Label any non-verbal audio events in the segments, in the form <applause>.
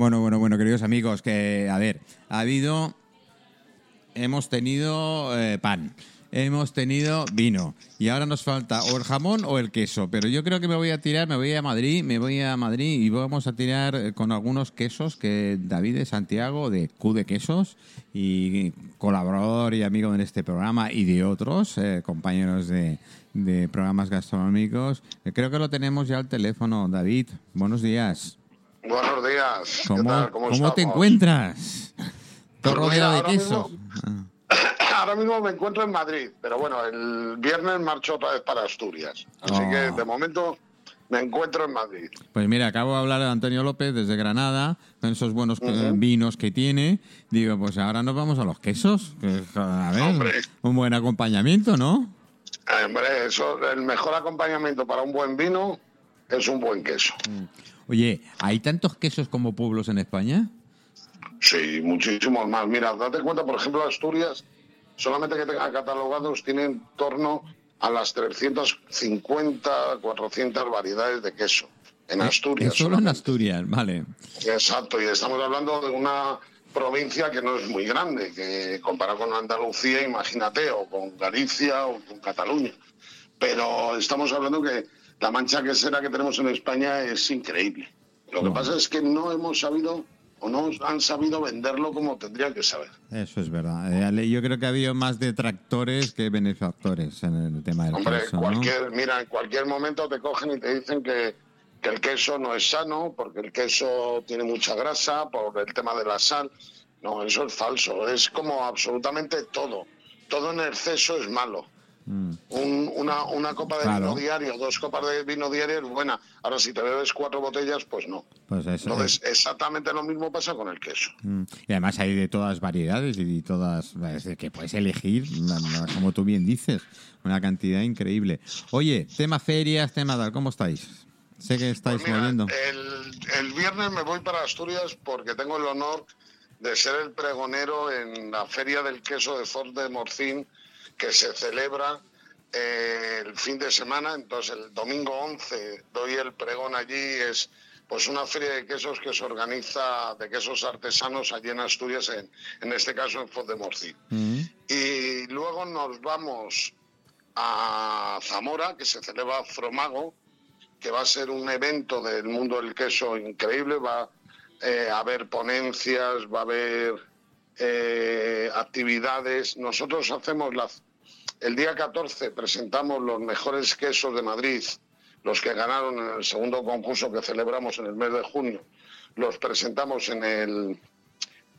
Bueno, bueno, bueno, queridos amigos, que a ver, ha habido, hemos tenido eh, pan, hemos tenido vino y ahora nos falta o el jamón o el queso, pero yo creo que me voy a tirar, me voy a Madrid, me voy a Madrid y vamos a tirar eh, con algunos quesos que David de Santiago de Q de Quesos y colaborador y amigo en este programa y de otros eh, compañeros de, programas gastronómicos. Creo que lo tenemos ya al teléfono, David. Buenos días. Buenos días. ¿Qué ¿Cómo, tal? ¿Cómo, cómo te encuentras? Todo Pues rodeado de queso. mismo- <coughs> Ahora mismo me encuentro en Madrid, pero bueno, el viernes marcho otra vez para Asturias. Así Oh. que de momento me encuentro en Madrid. Pues mira, acabo de hablar de Antonio López desde Granada, con esos buenos eh, vinos que tiene. Digo, pues ahora nos vamos a los quesos. que, A ver, Hombre. un buen acompañamiento, ¿no? Eh, Hombre, eso, el mejor acompañamiento para un buen vino es un buen queso. Oye, ¿hay tantos quesos como pueblos en España? Sí, muchísimos más. Mira, date cuenta, por ejemplo, Asturias, solamente que tenga catalogados, tiene en torno a las 350, 400 variedades de queso. En Asturias. Es solo en. Asturias, vale. Exacto, y estamos hablando de una provincia que no es muy grande, que comparado con Andalucía, imagínate, o con Galicia o con Cataluña. Pero estamos hablando que la mancha quesera que tenemos en España es increíble. Lo que pasa es que no hemos sabido o no han sabido venderlo como tendrían que saber. Eso es verdad. Eh, Yo creo que ha habido más detractores que benefactores en el tema del Hombre, queso, ¿no? cualquier, mira, en cualquier momento te cogen y te dicen que, que el queso no es sano, porque el queso tiene mucha grasa, por el tema de la sal. No, eso es falso. Es como absolutamente todo. Todo en exceso es malo. Mm. Un- una, una copa de Claro. vino diario, dos copas de vino diario es buena. Ahora, si te bebes cuatro botellas, pues no. Pues eso. Entonces, exactamente lo mismo pasa con el queso. Mm. Y además hay de todas variedades y de todas, es que puedes elegir, como tú bien dices, una cantidad increíble. Oye, tema ferias, tema tal, ¿cómo estáis? Sé que estáis Pues mira, moviendo. el, el viernes me voy para Asturias porque tengo el honor de ser el pregonero en la Feria del Queso de Fort de Morcín que se celebra eh, el fin de semana. Entonces, el domingo 11 doy el pregón allí. Es pues una feria de quesos que se organiza de quesos artesanos allí en Asturias, en, en este caso en Fort de Morcín. Mm. Y luego nos vamos a Zamora, que se celebra Fromago, que va a ser un evento del mundo del queso increíble. Va eh, a haber ponencias, va a haber eh, actividades. Nosotros hacemos la, el día 14, presentamos los mejores quesos de Madrid, los que ganaron en el segundo concurso que celebramos en el mes de junio. Los presentamos en el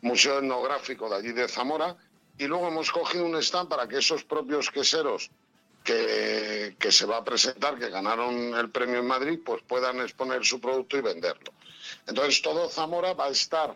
Museo Etnográfico de allí de Zamora y luego hemos cogido un stand para que esos propios queseros que, se va a presentar, que ganaron el premio en Madrid, pues puedan exponer su producto y venderlo. Entonces todo Zamora va a estar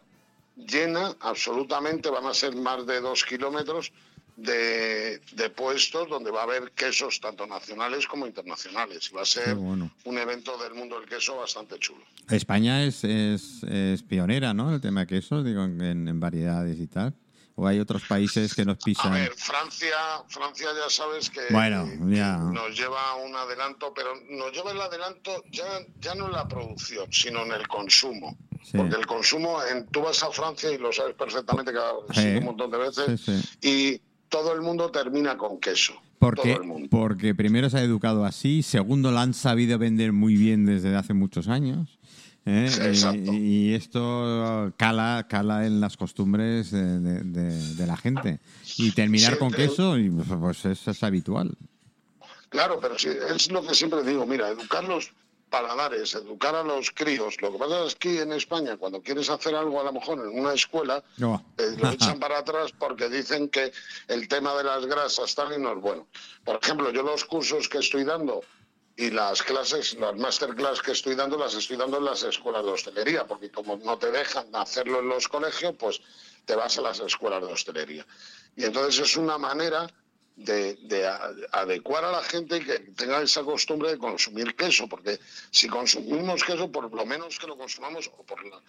llena absolutamente, van a ser más de dos kilómetros de, de puestos donde va a haber quesos tanto nacionales como internacionales. Y va a ser bueno. un evento del mundo del queso bastante chulo. España es, es, es pionera, ¿no? El tema de quesos, digo, en, en variedades y tal. ¿O hay otros países que nos A pisan? ver, Francia, Francia ya sabes que Bueno, ya. nos lleva un adelanto, pero nos lleva el adelanto ya, ya no en la producción, sino en el consumo. Sí. Porque el consumo, en, tú vas a Francia y lo sabes perfectamente, que has Sí. un montón de veces, sí. y todo el mundo termina con queso. Porque, porque primero se ha educado así, segundo la han sabido vender muy bien desde hace muchos años. ¿eh? Sí, Y- esto cala, cala en las costumbres de, de- de- de la gente. Y terminar Sí, con pero- queso, y, pues eso es habitual. Claro, pero sí, es lo que siempre digo, mira, educar los paladares, educar a los críos. Lo que pasa es que aquí en España, cuando quieres hacer algo a lo mejor en una escuela, No. eh, lo <laughs> echan para atrás porque dicen que el tema de las grasas tal y no es bueno. Por ejemplo, yo los cursos que estoy dando y las clases, las masterclass que estoy dando, las estoy dando en las escuelas de hostelería, porque como no te dejan hacerlo en los colegios, pues te vas a las escuelas de hostelería. Y entonces es una manera de, de adecuar a la gente que tenga esa costumbre de consumir queso, porque si consumimos queso, por lo menos que lo consumamos o, por la-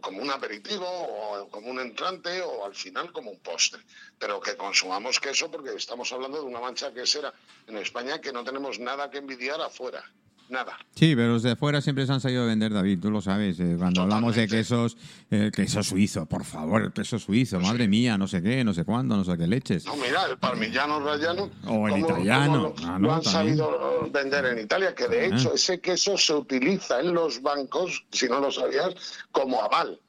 como un aperitivo, o como un entrante, o al final como un postre, pero que consumamos queso porque estamos hablando de una mancha quesera en España que no tenemos nada que envidiar afuera. Nada. Sí, pero los de afuera siempre se han salido a vender, David, tú lo sabes. eh, cuando hablamos de quesos, eh, queso suizo, por favor, el queso suizo, madre mía, no sé qué, no sé cuándo, no sé qué leches. No, mira, el parmigiano rallano. O el ¿cómo- italiano, lo, ah, lo no, han también. sabido vender en Italia, que de Ah. hecho ese queso se utiliza en los bancos, si no lo sabías, como aval.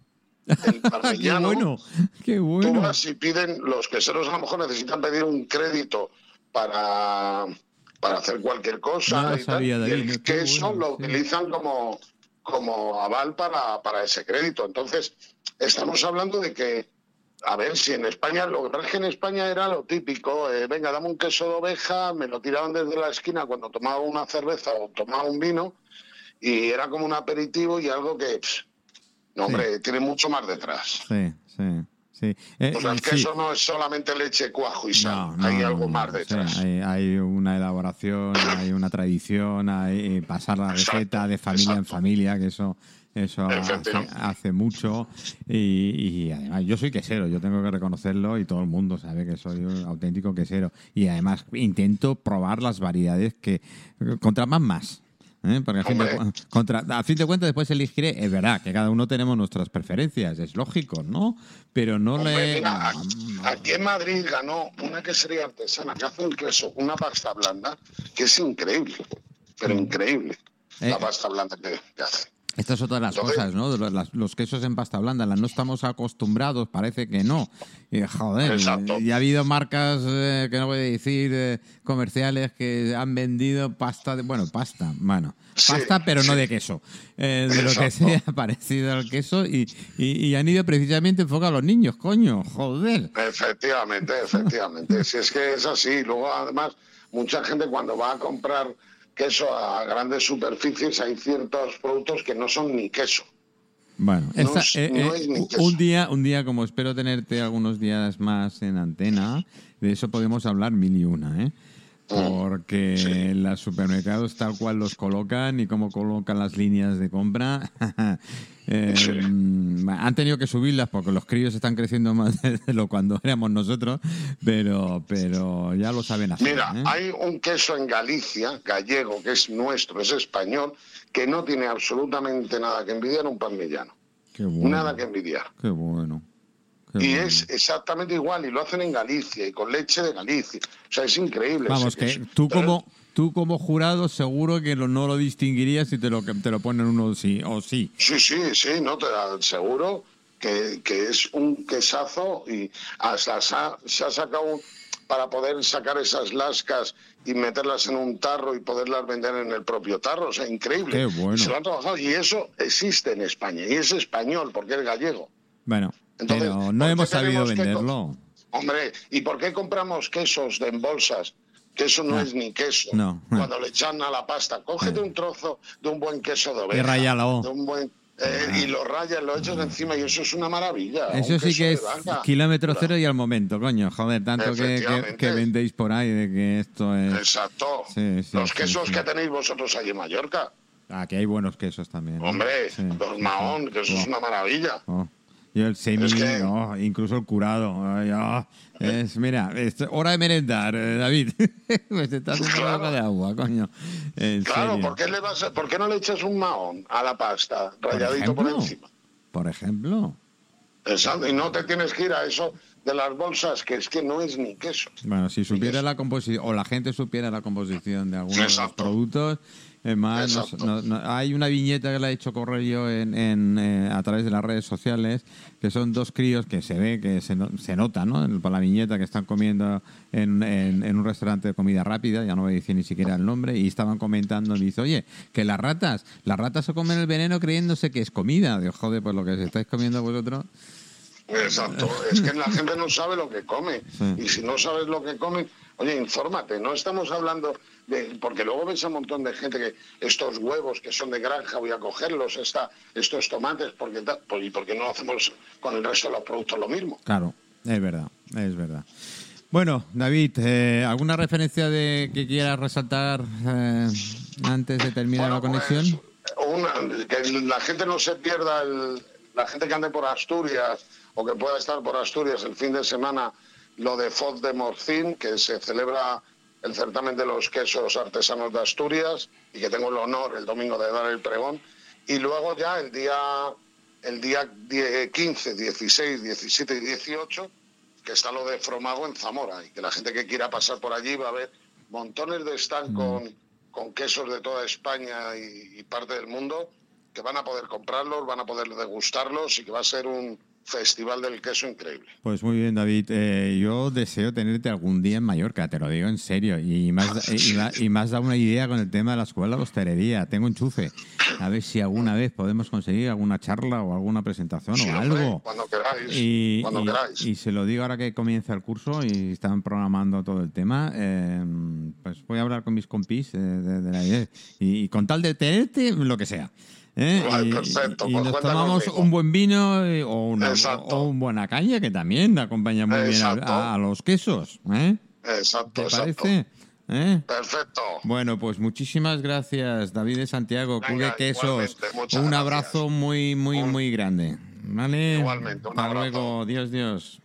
El <laughs> ¡Qué parmigiano. bueno! ¡Qué Tú bueno! vas y piden, los queseros a lo mejor necesitan pedir un crédito para, para hacer cualquier cosa. No y, el queso bueno, lo sí. utilizan como, como aval para, para ese crédito. Entonces, estamos hablando de que, a ver, si en España, lo que pasa es que en España era lo típico, eh, venga, dame un queso de oveja, me lo tiraban desde la esquina cuando tomaba una cerveza o tomaba un vino, y era como un aperitivo y algo que, pff, no, hombre, tiene mucho más detrás. Sí, sí, sí. Eh, O sea, el sí. queso no es solamente leche, cuajo y sal. No, no, hay algo más sí, detrás. hay, hay una elaboración, hay una tradición, hay eh, pasar la Exacto, receta de familia en familia, que eso eso hace mucho. Y, y además, yo soy quesero, yo tengo que reconocerlo y todo el mundo sabe que soy un auténtico quesero. Y además intento probar las variedades que contra más más. ¿Eh? Porque a fin, de, contra, a fin de cuentas después elegiré, es verdad que cada uno tenemos nuestras preferencias, es lógico, ¿no? Pero no Hombre, le... mira, no, aquí, en Madrid ganó una quesería artesana que hace un queso, una pasta blanda, que es increíble, pero increíble. Eh. La pasta blanda que, que hace. Esta es otra de las Entonces- cosas, ¿no? Los, quesos en pasta blanda, las no estamos acostumbrados, parece que no. Y, joder, Exacto. y ha habido marcas, eh, que no voy a decir, eh, comerciales que han vendido pasta, de, bueno, pasta, bueno, Sí, pasta pero no de queso, eh, de lo que sea <laughs> parecido al queso y, y- y han ido precisamente enfocados a los niños, coño, joder. Efectivamente, efectivamente. si es que es así. Luego, además, mucha gente cuando va a comprar queso a grandes superficies, hay ciertos productos que no son ni queso. Bueno, No esta- es- eh, no eh, es ni queso. un día, un día como espero tenerte algunos días más en antena, de eso podemos hablar mil y una, ¿eh? Porque los supermercados tal cual los colocan y cómo colocan las líneas de compra, <laughs> eh, Sí. mm, han tenido que subirlas porque los críos están creciendo más <laughs> de lo cuando éramos nosotros, pero, pero ya lo saben hacer. Mira, ¿eh? hay un queso en Galicia, gallego, que es nuestro, es español, que no tiene absolutamente nada que envidiar a un parmillano. Qué bueno, Nada que envidiar. qué bueno. Qué Y bueno. es exactamente igual, y lo hacen en Galicia, y con leche de Galicia. O sea, es increíble. Vamos, que queso. tú como, tú como jurado seguro que lo- no lo distinguirías si te lo, te lo ponen uno sí o sí. Sí, sí, sí, no te aseguro que, que es un quesazo y hasta se ha, se ha sacado un- para poder sacar esas lascas y meterlas en un tarro y poderlas vender en el propio tarro. O sea, increíble. Qué bueno. Se lo han trabajado y eso existe en España y es español porque es gallego. Bueno, Entonces, pero ¿por no hemos sabido que venderlo. Hombre, ¿y por qué compramos quesos de en bolsas? Que eso no Ah, es ni queso. no. Cuando le echan a la pasta, cógete Ah. un trozo de un buen queso de oveja. ráyalo. de un buen, eh, Y lo rayas, lo echas encima y eso es una maravilla. Eso sí que es vaca. kilómetro cero y al momento, coño. Joder, tanto que, que, que vendéis por ahí de que esto es... Exacto. Sí, sí, los sí, quesos que tenéis vosotros allí en Mallorca. Aquí hay buenos quesos también. ¿no? Hombre, los mahón, que eso es una maravilla. oh. Y el semi, Es que- oh, incluso el curado. Ay, oh. Es, mira, es hora de merendar, eh, David. Me se está haciendo la Claro. boca de agua, coño. En Claro. ¿por qué, le vas a- ¿por qué no le echas un mahón a la pasta, rayadito por, encima? Por ejemplo. Exacto, y no te tienes que ir a eso de las bolsas, que es que no es ni queso. Bueno, si supiera la composición, o la gente supiera la composición de algunos de los productos, es más, nos- hay una viñeta que la he hecho correr yo en, en, eh, a través de las redes sociales, que son dos críos que se ve, que se, se nota, ¿no? Por la viñeta que están comiendo en, un restaurante de comida rápida, ya no voy a decir ni siquiera el nombre, y estaban comentando, me dice, oye, que las ratas, las ratas se comen el veneno creyéndose que es comida. Digo, joder, pues lo que os estáis comiendo vosotros. Exacto, es que la gente no sabe lo que come. Sí. Y si no sabes lo que comen, oye, infórmate. No estamos hablando de. Porque luego ves a un montón de gente que estos huevos que son de granja voy a cogerlos, esta, estos tomates, porque ta- pues, ¿y por qué no hacemos con el resto de los productos lo mismo? Claro, es verdad, es verdad. Bueno, David, eh, ¿alguna referencia de que quieras resaltar eh, antes de terminar la Bueno, conexión? pues, una- que la gente no se pierda, el- la gente que ande por Asturias o que pueda estar por Asturias el fin de semana, lo de Foz de Morcín, que se celebra el certamen de los quesos artesanos de Asturias y que tengo el honor el domingo de dar el pregón. Y luego ya el día, el día 15, 16, 17 y 18, que está lo de Fromago en Zamora y que la gente que quiera pasar por allí va a ver montones de stand con, con quesos de toda España y, y parte del mundo que van a poder comprarlos, van a poder degustarlos y que va a ser un, Festival del Queso increíble. Pues muy bien, David. Eh, yo deseo tenerte algún día en Mallorca, te lo digo en serio. <laughs> Y más, y, más da una idea con el tema de la escuela de hostelería. Tengo enchufe. A ver si alguna vez podemos conseguir alguna charla o alguna presentación o algo. cuando queráis. Y, cuando queráis. y, se lo digo ahora que comienza el curso y están programando todo el tema. Eh, pues voy a hablar con mis compis eh, de, la idea. Y, con tal de tenerte, lo que sea. ¿Eh? y, perfecto. y pues nos tomamos un buen vino eh, o una, o una buena caña que también acompaña muy bien Exacto. a, a los quesos. ¿eh? Exacto, ¿Te exacto. parece? ¿Eh? Perfecto. Bueno, pues muchísimas gracias, David de Santiago, Venga, Quesos. igualmente, muchas Un gracias. abrazo muy, muy, Un- muy grande. ¿Vale? Igualmente, un Hasta abrazo. luego. Dios, Dios.